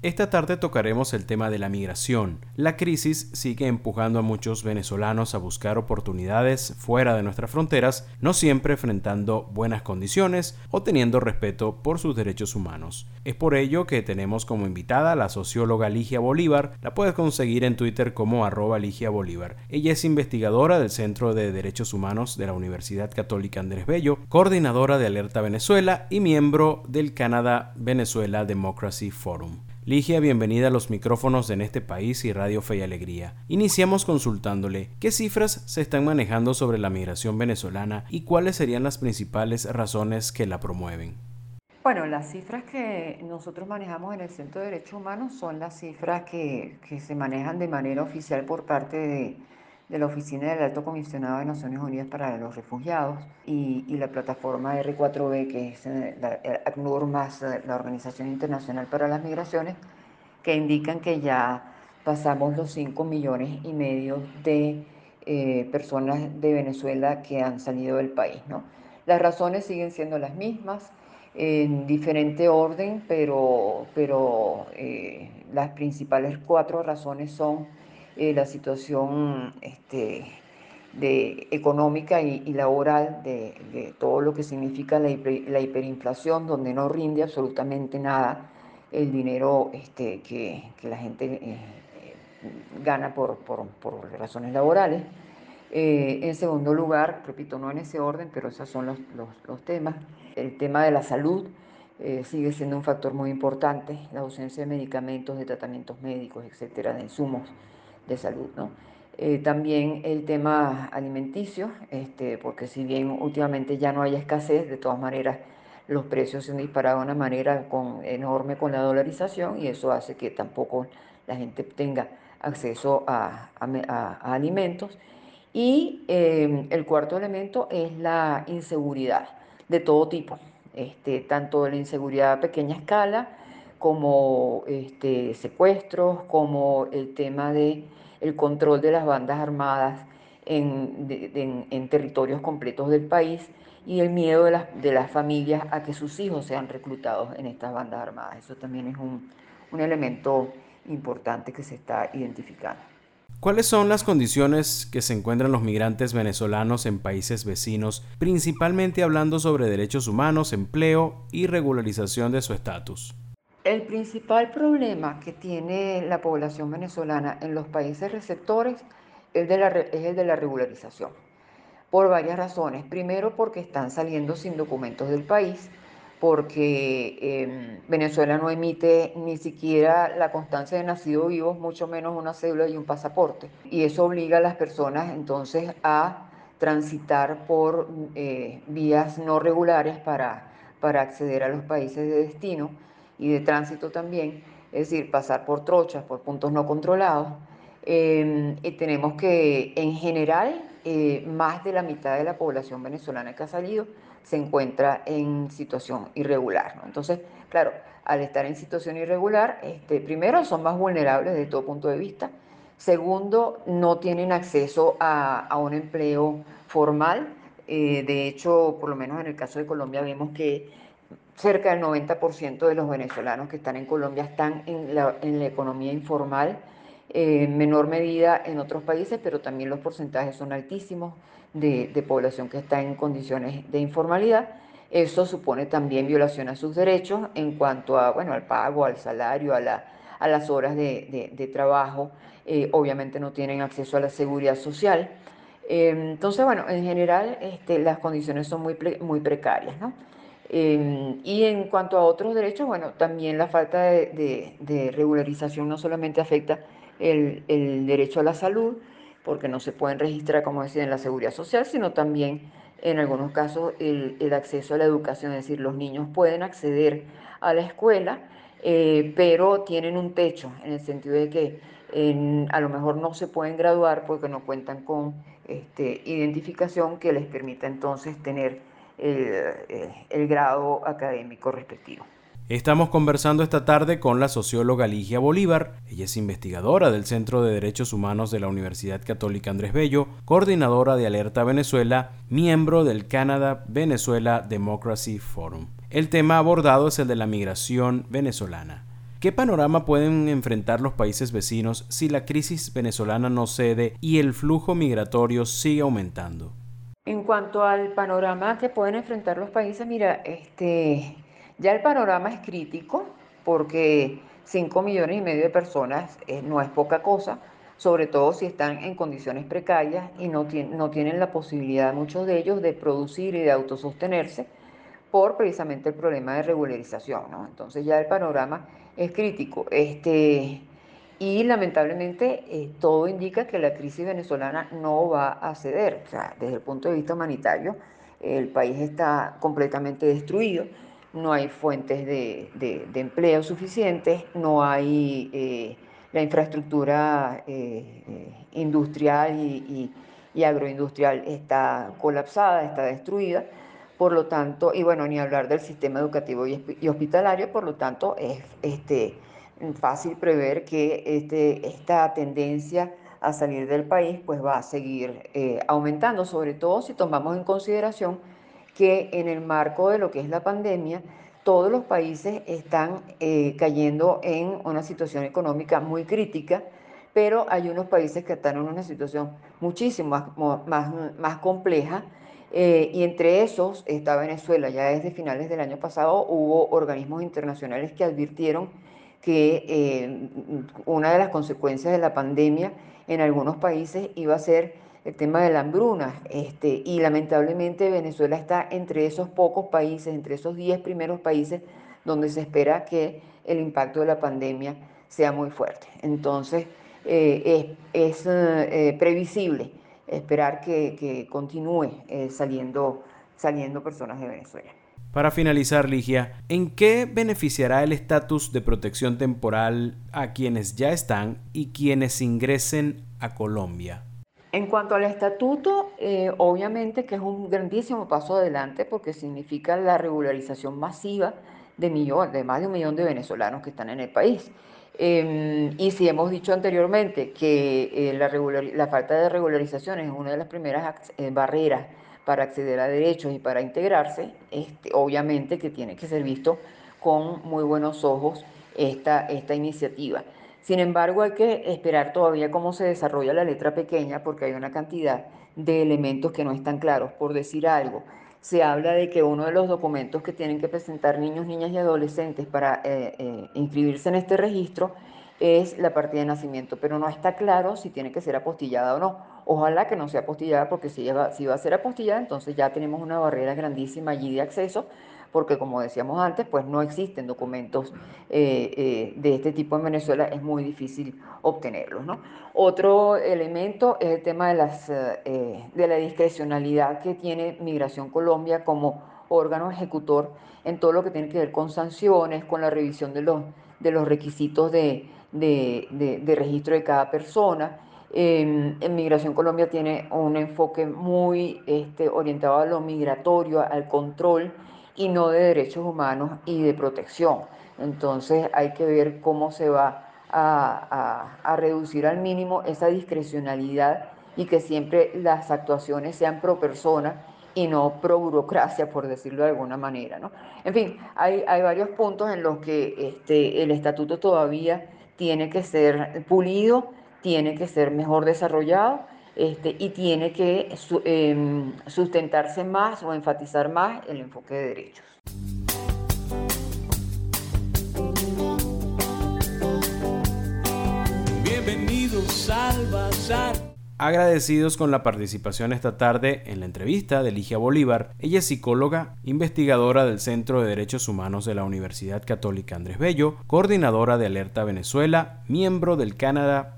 Esta tarde tocaremos el tema de la migración. La crisis sigue empujando a muchos venezolanos a buscar oportunidades fuera de nuestras fronteras, no siempre enfrentando buenas condiciones o teniendo respeto por sus derechos humanos. Es por ello que tenemos como invitada a la socióloga Ligia Bolívar, la puedes conseguir en Twitter como arroba Ligia Bolívar. Ella es investigadora del Centro de Derechos Humanos de la Universidad Católica Andrés Bello, coordinadora de Alerta Venezuela y miembro del Canadá Venezuela Democracy Forum. Ligia, bienvenida a los micrófonos de En este país y Radio Fe y Alegría. Iniciamos consultándole qué cifras se están manejando sobre la migración venezolana y cuáles serían las principales razones que la promueven. Bueno, las cifras que nosotros manejamos en el Centro de Derechos Humanos son las cifras que, se manejan de manera oficial por parte de, la Oficina del Alto Comisionado de Naciones Unidas para los Refugiados y, la plataforma R4B, que es eh, la, ACNUR más eh, la Organización Internacional para las Migraciones, que indican que ya pasamos los 5 millones y medio de eh, personas de Venezuela que han salido del país. ¿no? Las razones siguen siendo las mismas, en diferente orden, pero, pero las principales cuatro razones son eh, la situación este, de, económica y, laboral de, todo lo que significa la, hiperinflación, donde no rinde absolutamente nada el dinero este, que, la gente eh, gana por, razones laborales. Eh, en segundo lugar, repito, no en ese orden, pero esos son los, temas. El tema de la salud sigue siendo un factor muy importante, la ausencia de medicamentos, de tratamientos médicos, etcétera, de insumos de salud. ¿no? Eh, también el tema alimenticio, este, porque si bien últimamente ya no hay escasez, de todas maneras los precios se han disparado de una manera con, enorme con la dolarización y eso hace que tampoco la gente tenga acceso a, alimentos. Y eh, el cuarto elemento es la inseguridad de todo tipo, este, tanto la inseguridad a pequeña escala como este, secuestros, como el tema de el control de las bandas armadas en, territorios completos del país y el miedo de las, de las, familias a que sus hijos sean reclutados en estas bandas armadas. Eso también es un, un elemento importante que se está identificando. ¿Cuáles son las condiciones que se encuentran los migrantes venezolanos en países vecinos, principalmente hablando sobre derechos humanos, empleo y regularización de su estatus? El principal problema que tiene la población venezolana en los países receptores es, el de la regularización, por varias razones. Primero, porque están saliendo sin documentos del país, porque em, Venezuela no emite ni siquiera la constancia de nacido vivos, mucho menos una cédula y un pasaporte. Y eso obliga a las personas entonces a transitar por eh, vías no regulares para, para acceder a los países de destino y de tránsito también, es decir, pasar por trochas, por puntos no controlados. Em, y tenemos que, en general, eh, más de la mitad de la población venezolana que ha salido se encuentra en situación irregular. Entonces, claro, al estar en situación irregular, este, primero son más vulnerables desde todo punto de vista. Segundo, no tienen acceso a, a un empleo formal. Eh, de hecho, por lo menos en el caso de Colombia, vemos que cerca del 90% de los venezolanos que están en Colombia están en la, economía informal, eh, en menor medida en otros países, pero también los porcentajes son altísimos de, población que está en condiciones de informalidad. Eso supone también violación a sus derechos en cuanto a, bueno, al pago, al salario, a, las horas de, trabajo. Eh, obviamente no tienen acceso a la seguridad social. Eh, entonces, bueno, en general este, las condiciones son muy, muy precarias, ¿no? Em, y en cuanto a otros derechos, bueno, también la falta de, regularización no solamente afecta el, derecho a la salud, porque no se pueden registrar, como decía, en la seguridad social, sino también en algunos casos el, acceso a la educación, es decir, los niños pueden acceder a la escuela, eh, pero tienen un techo, en el sentido de que a lo mejor no se pueden graduar porque no cuentan con este, identificación que les permita entonces tener el, grado académico respectivo. Estamos conversando esta tarde con la socióloga Ligia Bolívar. Ella es investigadora del Centro de Derechos Humanos de la Universidad Católica Andrés Bello, coordinadora de Alerta Venezuela, miembro del Canadá Venezuela Democracy Forum. El tema abordado es el de la migración venezolana. ¿Qué panorama pueden enfrentar los países vecinos si la crisis venezolana no cede y el flujo migratorio sigue aumentando? En cuanto al panorama que pueden enfrentar los países, mira, este, ya el panorama es crítico porque 5 millones y medio de personas eh, no es poca cosa, sobre todo si están en condiciones precarias y no, no tienen la posibilidad, muchos de ellos, de producir y de autosostenerse por precisamente el problema de regularización. Entonces ya el panorama es crítico. Este, y lamentablemente eh, todo indica que la crisis venezolana no va a ceder. Desde el punto de vista humanitario, el país está completamente destruido no hay fuentes de, empleo suficientes, no hay eh, la infraestructura eh, industrial y, agroindustrial está colapsada, está destruida, por lo tanto, y bueno, ni hablar del sistema educativo y, hospitalario, por lo tanto, es este, fácil prever que este, esta tendencia a salir del país pues va a seguir aumentando, sobre todo si tomamos en consideración que en el marco de lo que es la pandemia, todos los países están eh, cayendo en una situación económica muy crítica, pero hay unos países que están en una situación muchísimo más, más, compleja. Eh, y entre esos está Venezuela. Ya desde finales del año pasado hubo organismos internacionales que advirtieron que eh, una de las consecuencias de la pandemia en algunos países iba a ser el tema de la hambruna, este, y lamentablemente Venezuela está entre esos pocos países, entre esos 10 primeros países donde se espera que el impacto de la pandemia sea muy fuerte. Entonces, eh, es, eh, previsible esperar que, continúe eh, saliendo, saliendo personas de Venezuela. Para finalizar, Ligia, ¿en qué beneficiará el estatus de protección temporal a quienes ya están y quienes ingresen a Colombia? En cuanto al estatuto, eh, obviamente que es un grandísimo paso adelante porque significa la regularización masiva de, de más de un millón de venezolanos que están en el país. Em, y si hemos dicho anteriormente que eh, la, la, falta de regularización es una de las primeras eh, barreras para acceder a derechos y para integrarse, este, obviamente que tiene que ser visto con muy buenos ojos esta, esta iniciativa. Sin embargo, hay que esperar todavía cómo se desarrolla la letra pequeña porque hay una cantidad de elementos que no están claros. Por decir algo, se habla de que uno de los documentos que tienen que presentar niños, niñas y adolescentes para eh, eh, inscribirse en este registro es la partida de nacimiento, pero no está claro si tiene que ser apostillada o no. Ojalá que no sea apostillada, porque si, si va a ser apostillada, entonces ya tenemos una barrera grandísima allí de acceso porque como decíamos antes, pues no existen documentos eh, eh, de este tipo en Venezuela, es muy difícil obtenerlos. Otro elemento es el tema de, las, eh, de la discrecionalidad que tiene Migración Colombia como órgano ejecutor en todo lo que tiene que ver con sanciones, con la revisión de los, de los requisitos de, de, registro de cada persona. En Migración Colombia tiene un enfoque muy este, orientado a lo migratorio, al control y no de derechos humanos y de protección. Entonces hay que ver cómo se va a, reducir al mínimo esa discrecionalidad y que siempre las actuaciones sean pro persona y no pro burocracia, por decirlo de alguna manera. ¿no? En fin, hay, hay varios puntos en los que este, el estatuto todavía tiene que ser pulido, tiene que ser mejor desarrollado este, y tiene que em, sustentarse más o enfatizar más el enfoque de derechos. Bienvenidos al Bazar. Agradecidos con la participación esta tarde en la entrevista de Ligia Bolívar. Ella es psicóloga, investigadora del Centro de Derechos Humanos de la Universidad Católica Andrés Bello, coordinadora de Alerta Venezuela, miembro del Canadá